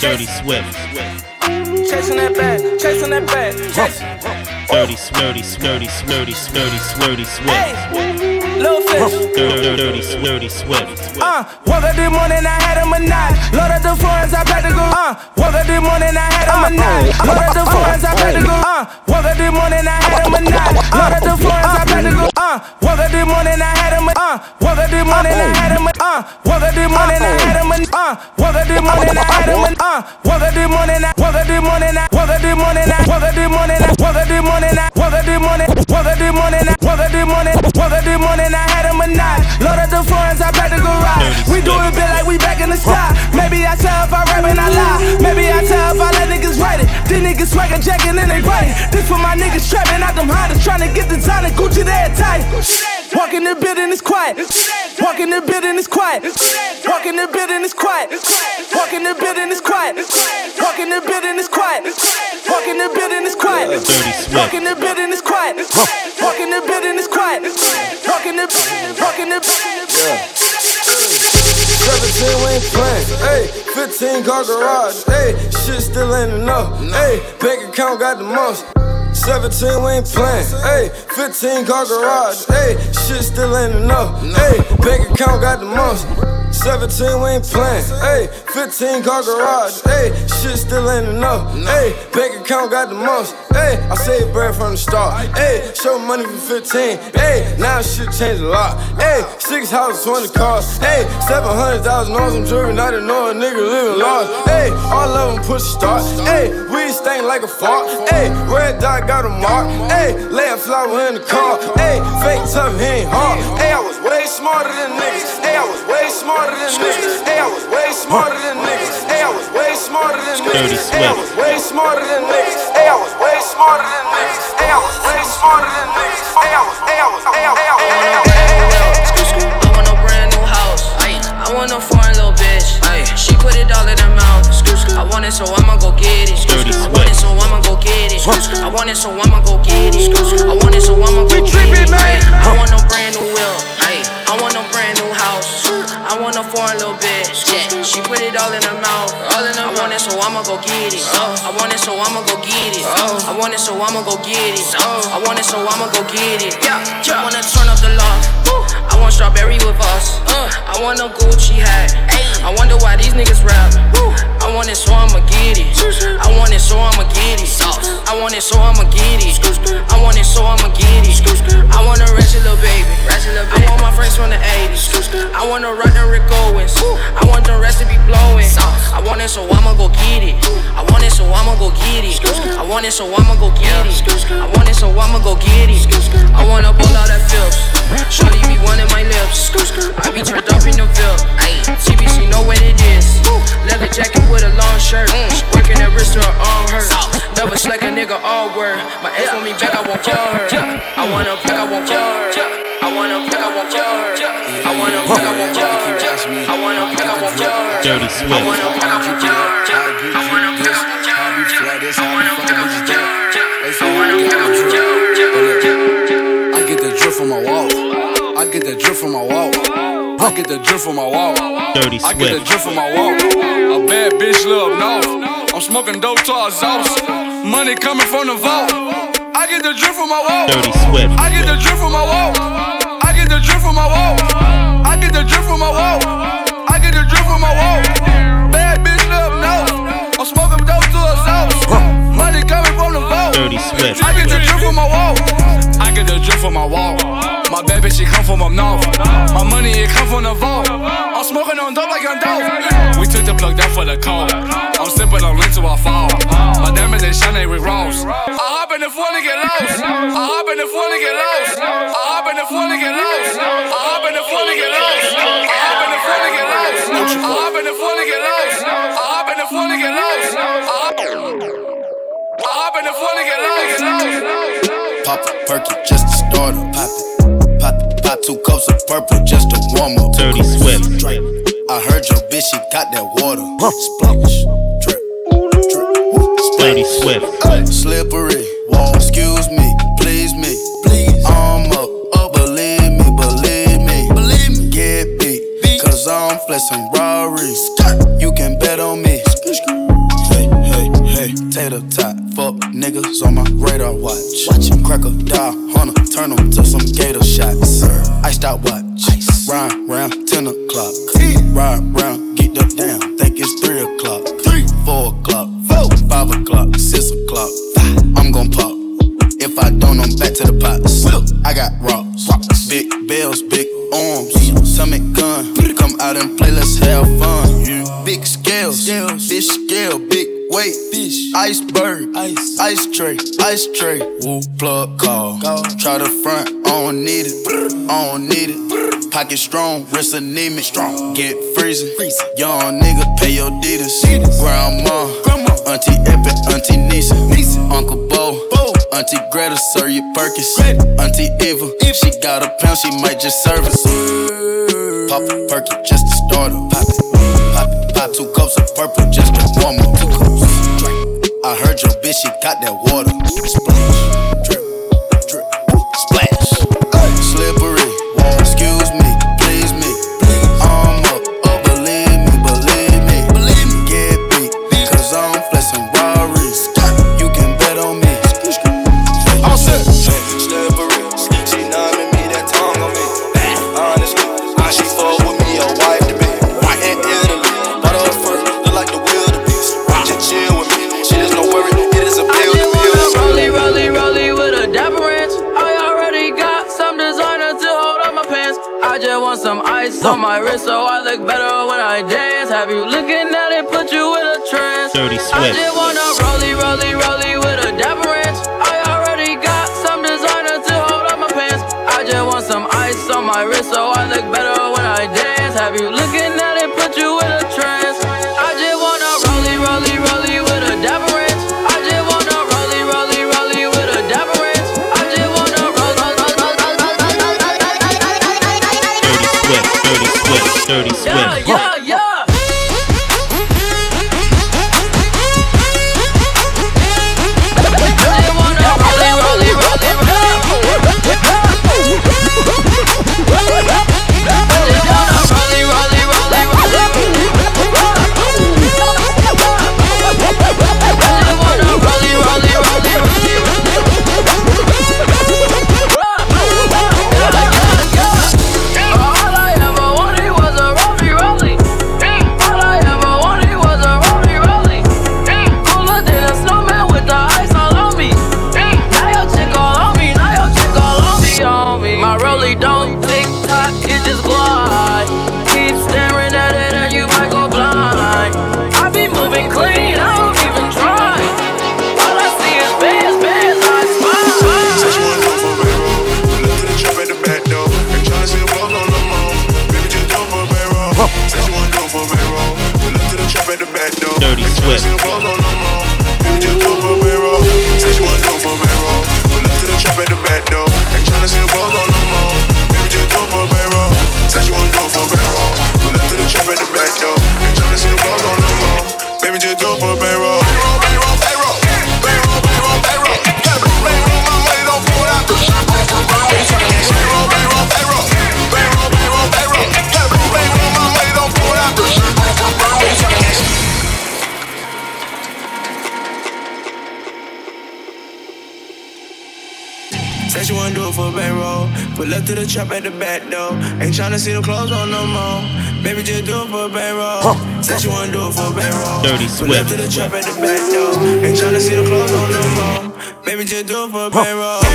Dirty Swift. Chasing that bag, chasing that bag. Dirty, dirty, dirty, dirty, dirty, dirty, Swift. Hey, little fish. Dirty, dirty, dirty, Swift. Uh, woke up this morning, I had a menage. Load up the foreigns, I to go. Uh, woke up this morning, I had a menage. Load up the foreigns, I to go. Uh, woke up this morning, I had a menage. Load up the foreigns, I to go. Uh, woke up this morning, I had a menage. Uh, woke up this morning, I had a menage. Uh, woke up this morning, I had a menage. Uh, woke up this morning, I had a menage. Uh, woke up this morning, I woke up this morning, I woke up this morning, I woke up this morning, I woke up this morning, I woke up this morning, woke up this morning, I woke up this morning, woke up this morning, I had a menage. Load up the foreigns, I back to garage. We do it big like we back in the sky. Maybe I tell if I rap and I lie. Maybe I tell if I let niggas write it. These niggas swagger jacking and they bite. This for my niggas trapping out them Hondas, trying to get the time to Gucci there tight. Walk in the building, it's quiet. Walk in the building, it's quiet. Walk in the building, it's quiet. Walk in the building, it's quiet. Walk in the building, it's quiet. Walk in the building, it's quiet. Walk in the building, it's quiet. Walk in the building, it's quiet. Walk in the, walk in the. Yeah. 17 we ain't playing, ayy. 15 car garage, ayy. Shit still ain't enough, ayy. Bank account got the most. 17 we ain't playing, ayy. 15 car garage, ayy. Shit still ain't enough, ayy. Bank account got the most. 17 we ain't playing, Hey, 15 car garage, Hey, Shit still ain't enough, Hey, Bank account got the most, Hey, I saved bread from the start, Hey, Show money for 15, Hey, Now shit changed a lot, Hey, Six houses, 20 cars, Hey, 700,000 on some jewelry, not to know a nigga living large, Hey, All of them push start, Hey, We stain like a fart, Hey, Red dot got a mark, Hey, Lay a flower in the car, Hey, Fake tough, he ain't hard, ayy. I was way smarter than niggas, Hey, I was way smarter than niggas, ayy. I was way smarter than niggas, ayy. I was way smarter than niggas, ayy. I was way smarter than niggas, ayy. I was way smarter than niggas, ayy. I was way smarter than niggas, ayy. I was, ayy. I was, ayy. I was, ayy. I was. I want no brand new house. I want no foreign little bitch. She put it all in her mouth. I want it, so I'ma go get it. I want it, so I'ma go get it. I want it, so I'ma go get it. I want it, so I'ma go get it. I want no brand new wheel. I want no brand new. I want no foreign little bitch. Yeah. She put it all in her mouth. All in her I want it, so I'ma go get it. Oh. I want it, so I'ma go get it. Oh. I want it, so I'ma go get it. Oh. I want it, so I'ma go get it. Yeah, I wanna turn up the loft. I want strawberry with us. Uh. I want a Gucci hat. Hey, I wonder why these niggas rap. I want it, so I'ma get it. I want it, so I'ma get it. I want it, so I'ma get it. I want it, so I'ma get it. I want a ratchet little baby. I want my friends from the 80s. I wanna rock the Rick Owens. I want the rest to be blowing. I want it, so I'ma go get it. I want it, so I'ma go get it. I want it, so I'ma go get it. I want it, so I'ma go get it. I wanna pull out that filth. Shorty be wanting my lips. I be turned up in the Ville. TBC know what it is. Leather jacket with a long shirt. Working that wrist to her arm hurt. Never slack a nigga all word. My ex want me back, I won't kill her. I wanna pick, I won't kill her. I wanna pick, I won't kill her. I wanna pick, I won't kill her. I wanna pick, I won't kill her. Dirty I Swift. wanna pick, I won't kill her. I wanna pick, I won't kill her. I wanna pick, I won't kill her. I wanna pick, I won't kill her. I get the drip from my wall. I get the drip from my wall. I get the drip from my wall. Dirty I get the Swift. drip from my wall. A bad bitch live north. I'm smoking dope to our exhaust. Money coming from the vault. I get the drip from my wall. Dirty Swift. I get the drip from my wall. I get the drip from my wall. I get the drip from my wall. I get the drip from my wall. Bad bitch live north. I'm smoking dope to our exhaust. Money coming from the vault. Dirty Swift. I get the drip from my wall. Get the drip from my wall. My bad bitch, she come from up north. My money, it come from the vault. I'm smoking on dope like I'm dope. We took the plug down for the cold. I'm sipping on lean till I fall. My diamonds, they shine, they Rick Ross. I hop in the phone to get lost. I hop in the phone to get lost. I hop in the phone to get lost. I hop in the phone to get lost. I hop in the phone to get lost. I hop in the phone to get lost. I hop in the phone to get lost. I hop- in the phone to get lost. Pop a perky just to start. Pop it. Pop it. Pop two cups of purple just to warm up. Dirty Swift. I heard your bitch, she got that water. Splash. Rinse anemic, strong, get freezing. Young nigga, pay your deeders. Grandma, Auntie Epic, Auntie Nisa, Uncle Bo, Auntie Greta, sir, you Perkins. Auntie Eva, if she got a pound, she might just serve us. Pop a perky just to start up. the trap at the back door. Ain't tryna see the clothes on no more. Baby, just do it for a bankroll. Huh. Said you wanna do it for a bankroll. Dirty Swift. To the trap at the back door. Ain't tryna see the clothes on no more. Baby, just do it for a huh. bankroll.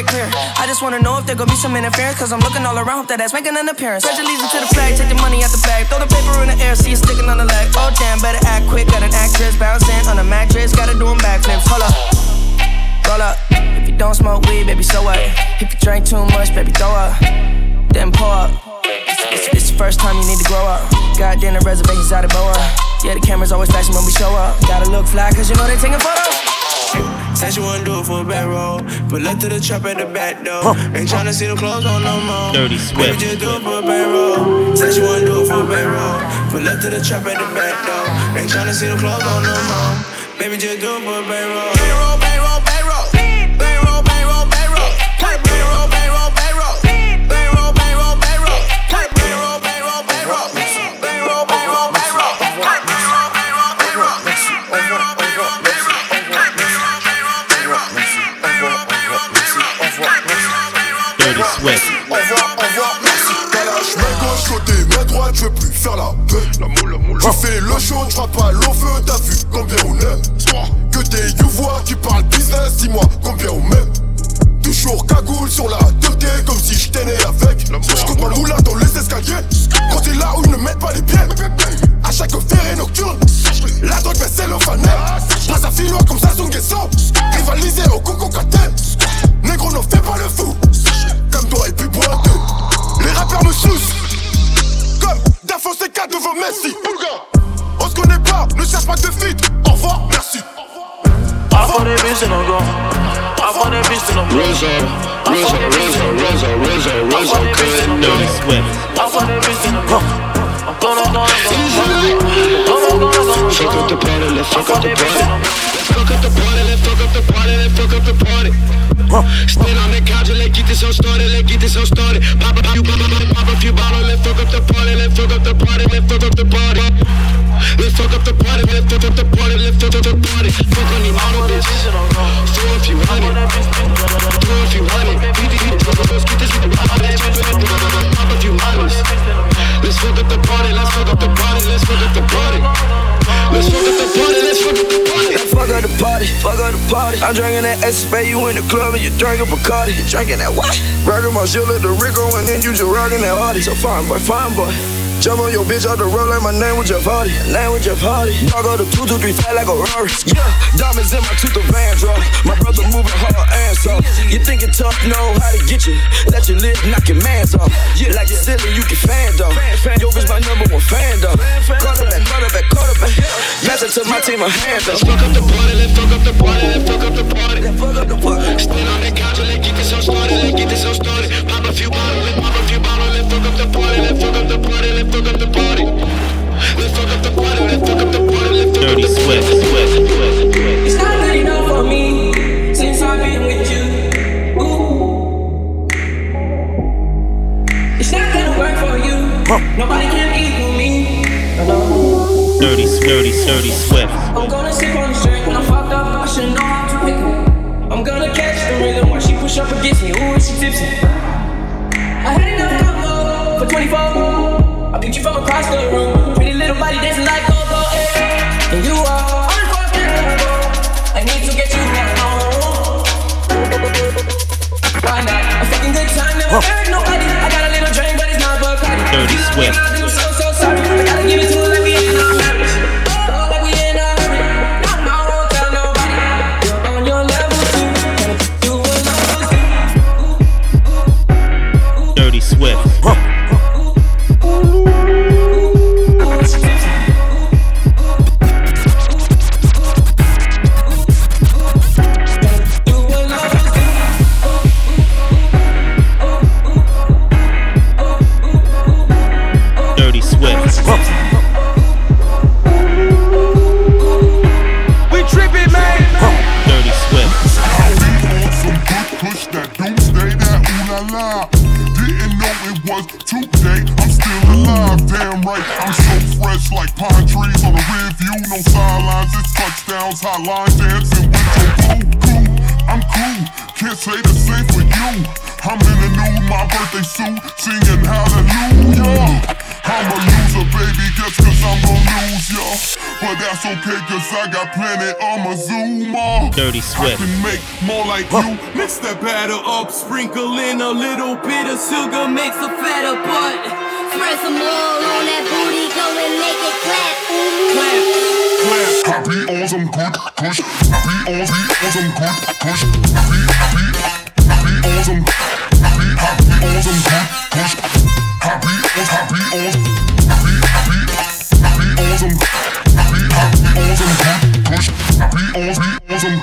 clear. I just wanna know if there gonna be some interference, cause I'm looking all around, hope that ass making an appearance. Pledge allegiance to the flag, take the money out the bag, throw the paper in the air, see it sticking on the leg. Oh damn, better act quick, got an actress bouncing on a mattress, gotta do them backflips. Hold up, roll up. If you don't smoke weed, baby, so what? If you drink too much, baby, throw up, then pull up. It's, it's, it's the first time you need to grow up. God damn, the reservations out of Boa. Yeah, the cameras always flashing when we show up. Gotta look fly, cause you know they taking photos. Said you wanna do it for a bankroll, but left to the trap at the back door. Ain't tryna see the clothes on no more. Dirty Baby, Swift. just do it for a bankroll. Said you wanna do it for a bankroll, but left to the trap at the back door. Ain't tryna see the clothes on no more. Baby, just do it for a bankroll. Bankroll, je veux plus faire la paix. Tu fais le show, tu pas long feu, t'as vu combien on aime. Que des youvois qui parlent business, dis-moi combien on m'aime. Toujours cagoule sur la teuté comme si j'étais né avec. Je compte ma moula dans les escaliers. Quand t'es là où ils ne mettent pas les pieds. À chaque ferré nocturne, la drogue fait cellophane. Passe à filoir comme ça, son guesson. Rivaliser au coco catel. Négro, ne fais pas le fou. Comme toi et puis boiteux. Les rappeurs me soussent. Comme Dafo C4 devant Messi. On se connaît pas, ne cherche pas de feat. Au revoir, merci. I for that bitch and I'm gone. I for that bitch and I'm gone. Rizzo, Rizzo, Rizzo, Rizzo, Rizzo, Rizzo, cut. Dirty Swift. I for that bitch and I'm gone. I'm gonna, gonna, gonna, gonna, gonna, gonna, Fuck up the party, let's fuck up the bitch party. and I'm Fuck up the party, let's fuck up the party, let's fuck up the party. Stand on the couch and let's get this all started, let's get this all started. Pop a few, a, pop a few bottles, let's fuck up the party, let's fuck up the party, let's fuck up the party. Let's fuck up the party, let's fuck up the party, let's fuck up the party. Fuck on you model bitch. Throw if you want it, throw if you want it. Let's get this pop a few models. Let's fuck up the party, let's fuck up the party, let's fuck up the party. Let's fuck up the party, let's fuck up the party. Fuck up the party, fuck up the party. I'm drinking that Escape, you in the club and you drinking Bacardi. You drinking that what? Burger my shit the Rico and then you just rocking that Hardy. So fine boy, fine boy. Jump on your bitch out the road like my name was Jeff Hardy. Name was Jeff Hardy. Dog go to 223 fat like a Rari. Yeah, diamonds in my tooth of Van Draw. My brother moving hard and so. You thinking tough, know how to get you. Let your lip knock your mans off. Yeah, like silly, you can fan though. Yo, bitch, my number one fan though. Quarterback, quarterback, quarterback. Pass it to my team, a hand though. Let's fuck up the party, let's fuck up the party, let's fuck up the party. Fuck up the party. Stand on the couch let's get this all started, let's get this all started. Pop a few bottles, let's pop a few bottles, let's fuck up the party, let's fuck up the party, let's fuck up the party. Let's fuck up the party, let's fuck up the party, let's fuck up Dirty the Swift. Swift. Swift. For me since I've been with you. Ooh. It's not gonna work for you. Nobody can equal me. Dirty, dirty, dirty Swift. I'm gonna sip on the strength when I'm fucked up. I should know how to pick her. I'm gonna catch the rhythm while she push up against me. Ooh, she tipsy? I had enough cover for 24. I picked you from across the room. Pretty little body dancing like Dirty Swift. Dirty Swift. I can make more like you. Mix that batter up, sprinkle in a little bit of sugar, makes a fatter butt. Spread some oil on that booty, go and make it clap. Clap, clap. On some good push. Be on, be on some good push. Be, be, be on some. zum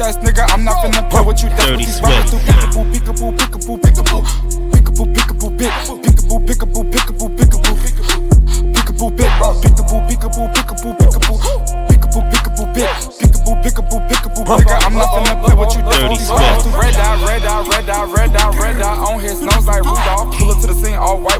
ass nigga, I'm not finna play with you. That's what these rappers do. Peekaboo, peekaboo, peekaboo, peekaboo. Peekaboo, peekaboo, pick. Peekaboo, peekaboo, peekaboo, peekaboo. Peekaboo, pick. Peekaboo, peekaboo, peekaboo, peekaboo. Peekaboo, peekaboo, pick. Peekaboo, peekaboo, peekaboo, nigga, I'm not finna play with you. That's what these rappers do. Red dot, red dot, red dot, red dot, red dot on his nose like Rudolph. Pull up to the scene all white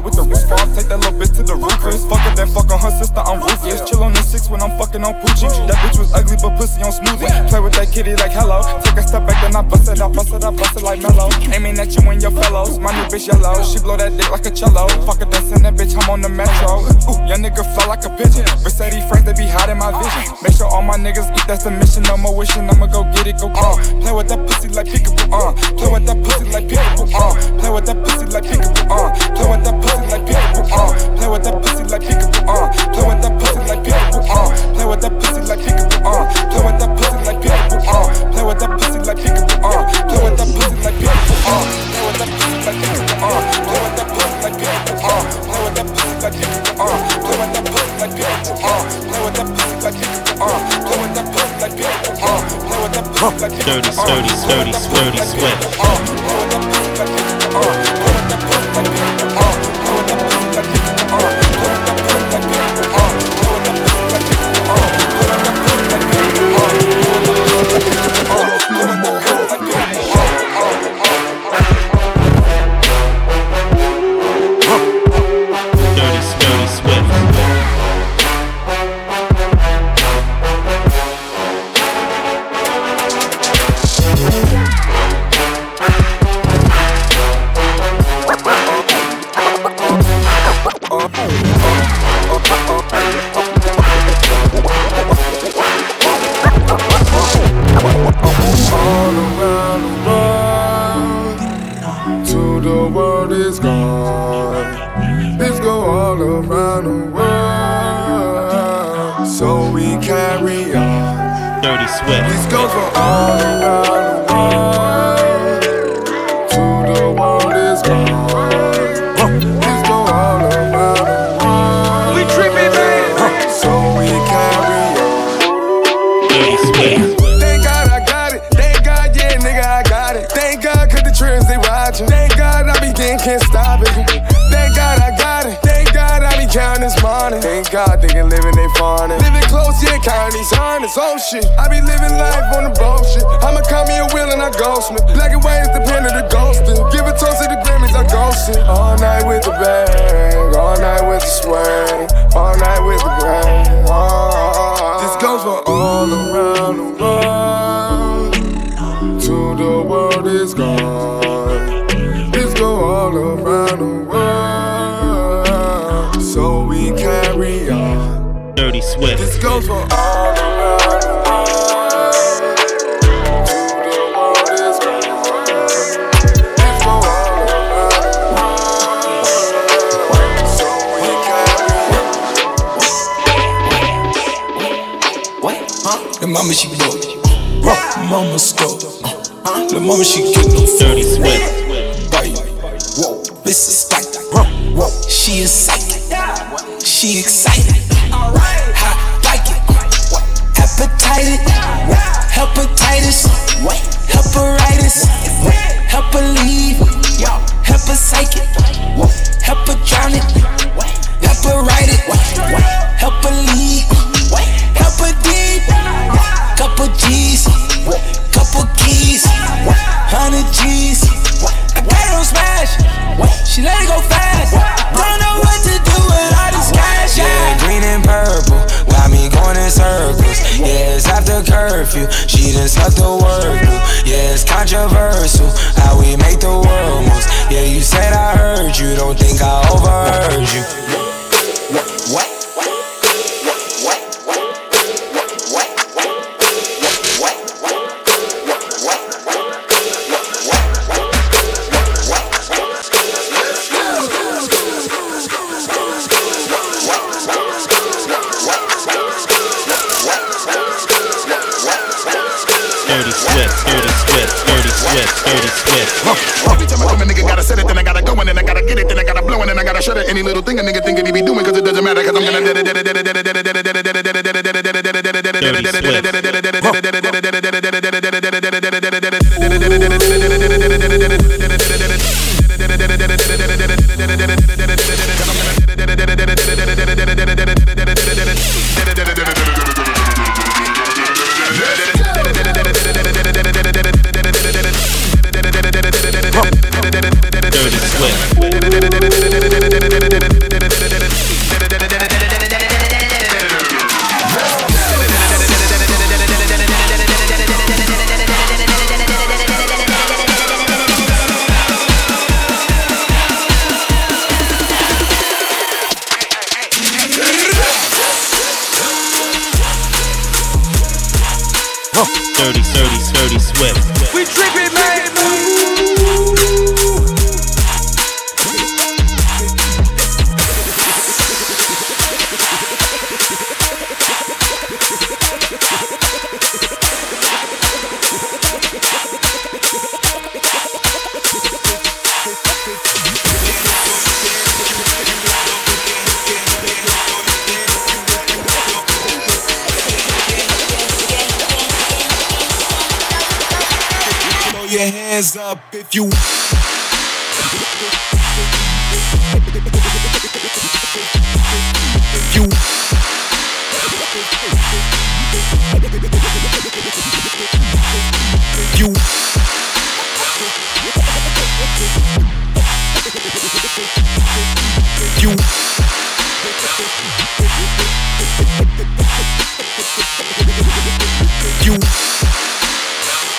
with the roof off. Take that little bitch to the roof. Chris fucker, then fuck on her sister. I'm ruthless. Chill on the six when I'm fucking on Poochie. That bitch was ugly, but pussy on smoothie. Play with that kitty like hello. Take a step back, then I bust it, I bust it, I bust it like mellow. Aiming at you and your fellows. My new bitch yellow. She blow that dick like a cello. Fuck that's in that bitch. I'm on the metro. Ooh, young nigga fly like a pigeon. Mercedes Benz, they be hot in my vision. Make sure all my niggas eat. That's the mission. No more wishing. I'ma go get it, go uh. Play with that pussy like peekaboo, uh. Play with that pussy like peekaboo, uh. Play with that pussy like peekaboo, uh. Play with that pussy like peekaboo, uh. Play with that pussy like peekaboo, uh. Play with that pussy like peekaboo, uh. Play with that pussy like peekaboo, uh. Play with that pussy like peekaboo, uh. Play with that pussy like peekaboo, uh. Play with that pussy like peekaboo, uh. Play with that pussy like peekaboo, uh. Play with that pussy like peekaboo, uh. Play with that pussy like peekaboo, uh. Play with that pussy like peekaboo, uh. Play with that pussy like peekaboo, uh. Play with that pussy like peekaboo, uh. Play with that pussy like peekaboo, Dirty, sturdy, sturdy, sturdy, sweat. Dirty, The mama she broke. Rock mama stole. Uh, the mama she get no Dirty Swift. bite. Whoa, this is like Whoa, she is psychic. She excited. Hot like it. Hepatitis. Hepatitis. Heparitis. Hepaleave. Hepapsychic. Hepadronic. Heparitis. She let it go fast. Don't know what to do with all this cash. Yeah, green and purple, got me going in circles. Yeah, it's after curfew, she done sucked the word through. Yeah, it's controversial how we make the world moves. Yeah, you said I heard you, don't think I overheard you. Gotta shut it. Any little thing a nigga think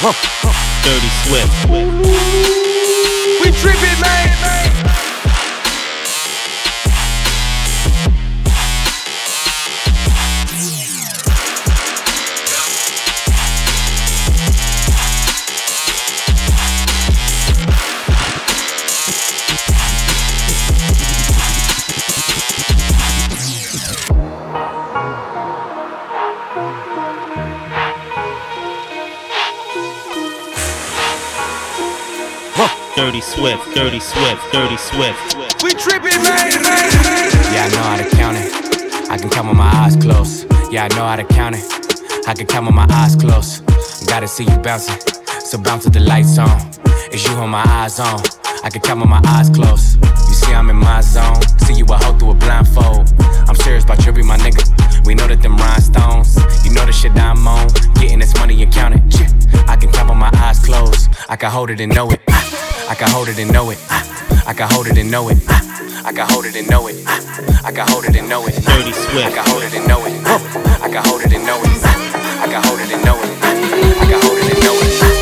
Dirty Swift. We trippin', man. Dirty Swift. Dirty Swift. Dirty Swift. We tripping, man. Yeah, I know how to count it. I can count with my eyes closed. Yeah, I know how to count it. I can count with my eyes closed. Gotta see you bouncing, so bounce with the lights on. It's you on my eyes on. I can count with my eyes closed. You see, I'm in my zone. See you a hoe through a blindfold. I'm serious about you, be my nigga. We know that them rhinestones. You know the shit I'm on. Getting this money and count it. I can count with my eyes closed. I can hold it and know it. I can hold it and know it. I can hold it and know it. I can hold it and know it. I can hold it and know it. Dirty Swift. I can hold it and know it. I can hold it and know it. I can hold it and know it. I can hold it and know it.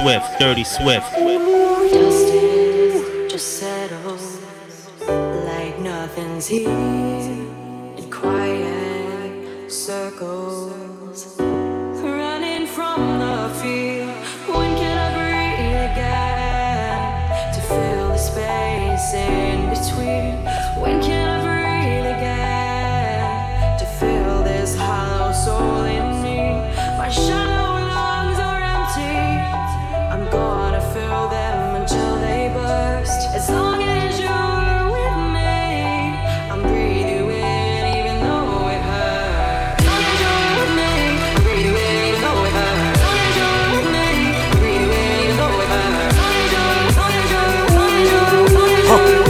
Swift, Dirty Swift,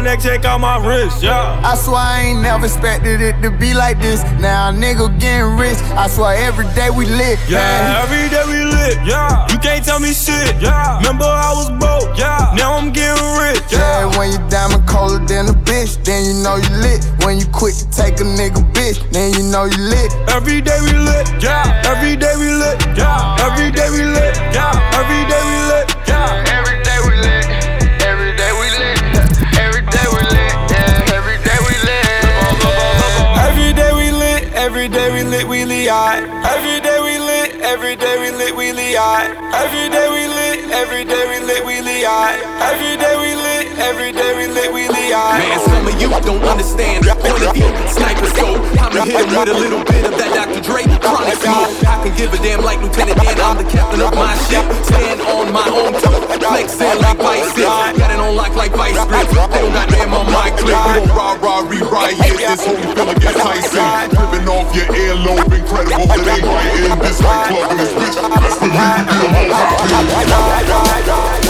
My neck, check out my wrist. Yeah. I swear I ain't never expected it to be like this. Now a nigga getting rich. I swear every day we lit. Yeah, man. every day we lit. Yeah, you can't tell me shit. Yeah, remember I was broke. Yeah, now I'm getting rich. Yeah, when you diamond colder than a bitch, then you know you lit. When you quit to take a nigga bitch, then you know you lit. Every day we lit. Yeah, every day we lit. Yeah, every day we lit. Yeah, every day aight. Every day we lit, every day we lit, we lit. Every day we lit, every day we lit, we lit. Every day we lit, every day we lit, we aight. Man, some of you don't understand. Point of view, sniper scope. I'ma hit him with a little bit of that Dr. Dre chronic smoke. I can give a damn like Lieutenant Dan. I'm the captain of my ship. Stand on my own two. Flexing like biceps. Got it on lock like vice grips. They don't got damn on my clip. We gon' rah rah re-riot this whole feeling get Tyson. Ripping off your earlobe, incredible. It ain't right in this nightclub in this bitch. Best believe you feel more happy.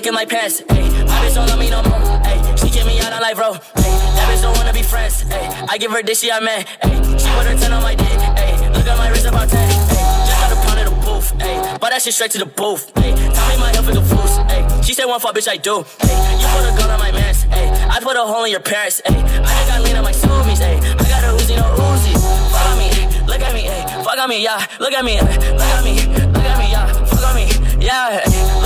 dick, she get me out life, bro. Hey, that bitch don't wanna be friends, hey. I give man. Ay, she put her 10 on my dick. Ay, look at my wrist about 10. Ay, just got a pound of the booth. Ay, but that shit straight to the booth. Ay, tell me my health is a fools. Ay, she said one fuck, bitch, I do. Ay, you put a gun on my mans. Ay, I put a hole in your parents. Ay, I just got lean on my zoomies. Ay, I got a Uzi, no Uzi. On me, look at me. Ay, fuck on me, yeah. Look at me, look at me, look at me, yeah. Fuck on me, yeah. Ay,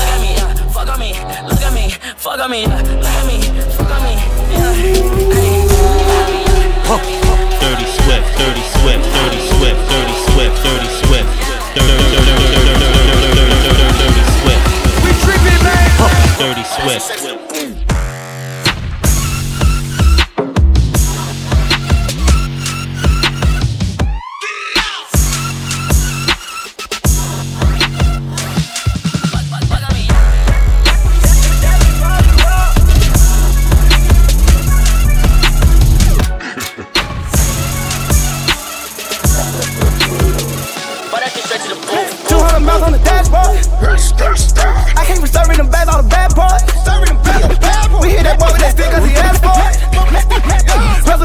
Fuck on me, look at me, fuck on me. Look at me, fuck on me, yeah. Ay, Dirty Swift, Dirty Swift, Dirty Swift, Dirty Swift, Dirty Dirty Swift.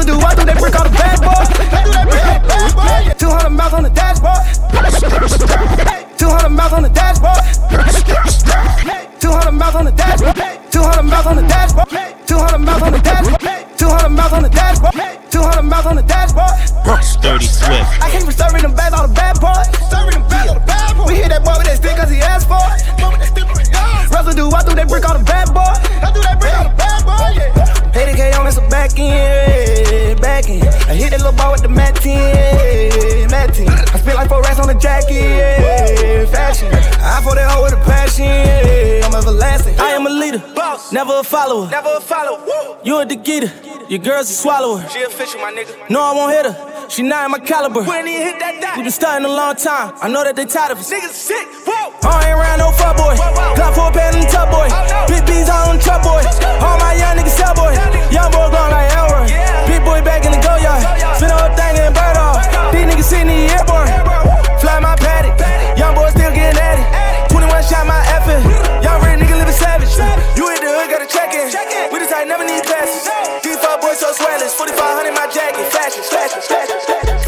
We tripping, man. Dirty Swift. Never a follower. Never a follower. You a Digita. Your girl's a swallower. She official, my nigga. No, I won't hit her. She not in my caliber. We ain't even hit that dot. We been starting a long time. I know that they tired of us. Niggas sick. Whoa. I ain't around no fuck boy. Got four pad in the top boy. Oh, Big B's on the truck boy. All my young niggas sell boy. Young boy going like Elroy. Big boy back in the go yard. Spin the whole thing and bird off. These niggas sitting in the airborne. Fly my paddock. Young boy still getting at it. 21 shot my effort. Young real nigga living savage. You jacket. Fashion, fashion, fashion,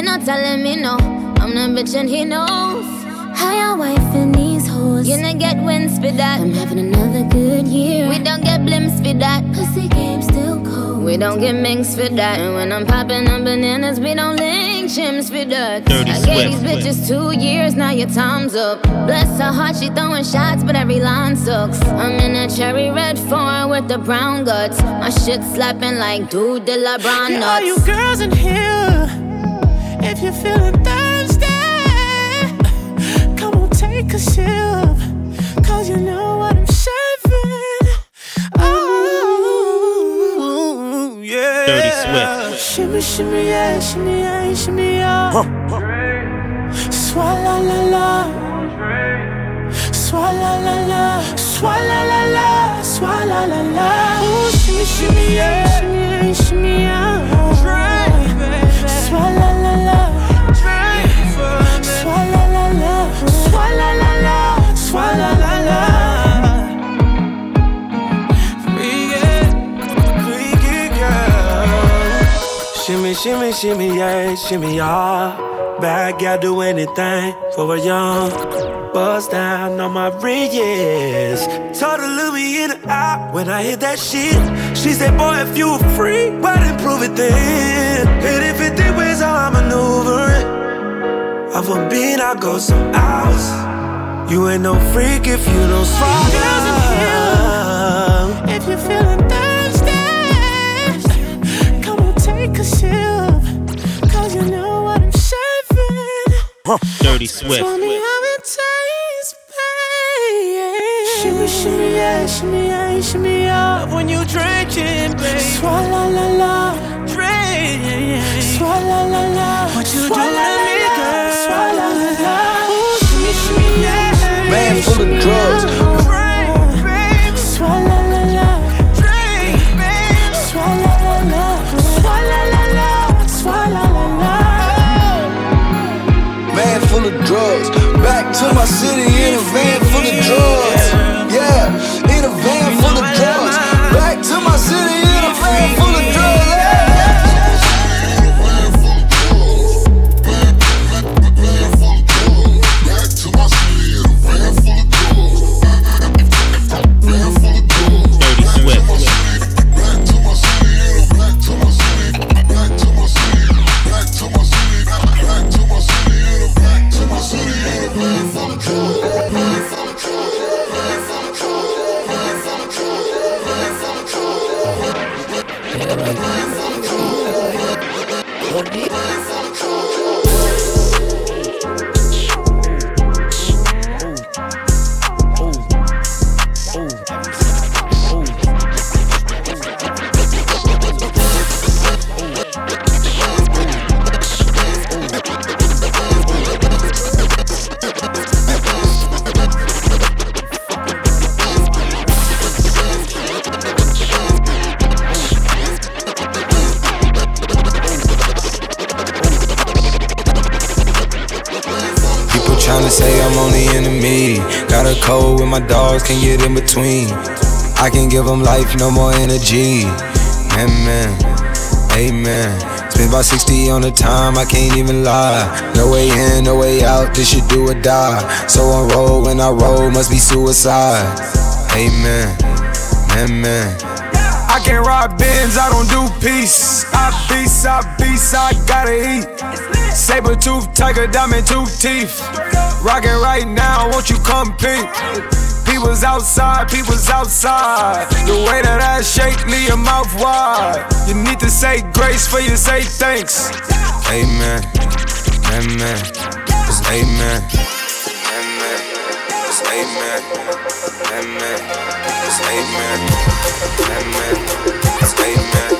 Ain't no telling me no. I'm the bitch and he knows. Higher wife in these hoes. You not get wins for that. I'm having another good year. We don't get blimps for that. Pussy game still cold. We don't get minks for that. And when I'm popping on bananas, we don't link chimps for that. Dirty I gave these Swift. bitches two years, now your time's up. Bless her heart, she throwing shots, but every line sucks. I'm in a cherry red foreign with the brown guts. My shit slapping like dude de la brown Yeah, all you girls in here, if you're feeling thirsty, come on, take a sip. Cause you know what I'm serving. Oh, yeah. Dirty Swift. Shimmy, shimmy, yeah, shimmy, yeah, shimmy, yeah. Swalla la la. Swalla la la. Swalla la la. Swalla la la. Ooh, shimmy, shimmy, yeah, shimmy, yeah, shimmy, yeah. Shimmy, shimmy, shimmy, yeah, shimmy, yeah. Bad gal do anything for a young. Bust down on my bridges. Told her look me in the eye when I hit that shit. She said, boy, if you were free, why didn't prove it then? Hit it 50 ways how I maneuver it. A beat, I go some hours. You ain't no freak if you don't swallow. If you're feeling thirsty, a sip. Cause you know what I'm serving. Dirty Tell Swift. me how it tastes, babe. Shimmy, shimmy, yeah, shimmy, yeah, shimmy, yeah. Love when you drinking, babe. Swalla la la. Drink. Swalla la la. What you do to me, girl? Swalla la la. Ooh, shimmy, shimmy, yeah. Man full of drugs. In a van full of drugs. give them life, no more energy. Amen, amen. Spent about 60 on the time, I can't even lie. No way in, no way out, this should do or die. So I roll, when I roll, must be suicide. Amen, amen. I can't rob bins, I don't do peace. I beast, I beast, I gotta eat. Saber tooth, tiger, diamond tooth teeth. Rockin' right now, won't you come pink? was outside, He was outside. The way that I shake, leave your mouth wide. You need to say grace for you say thanks. Amen. Amen. It's amen. Amen. It's amen. Amen. It's amen. Amen. It's amen.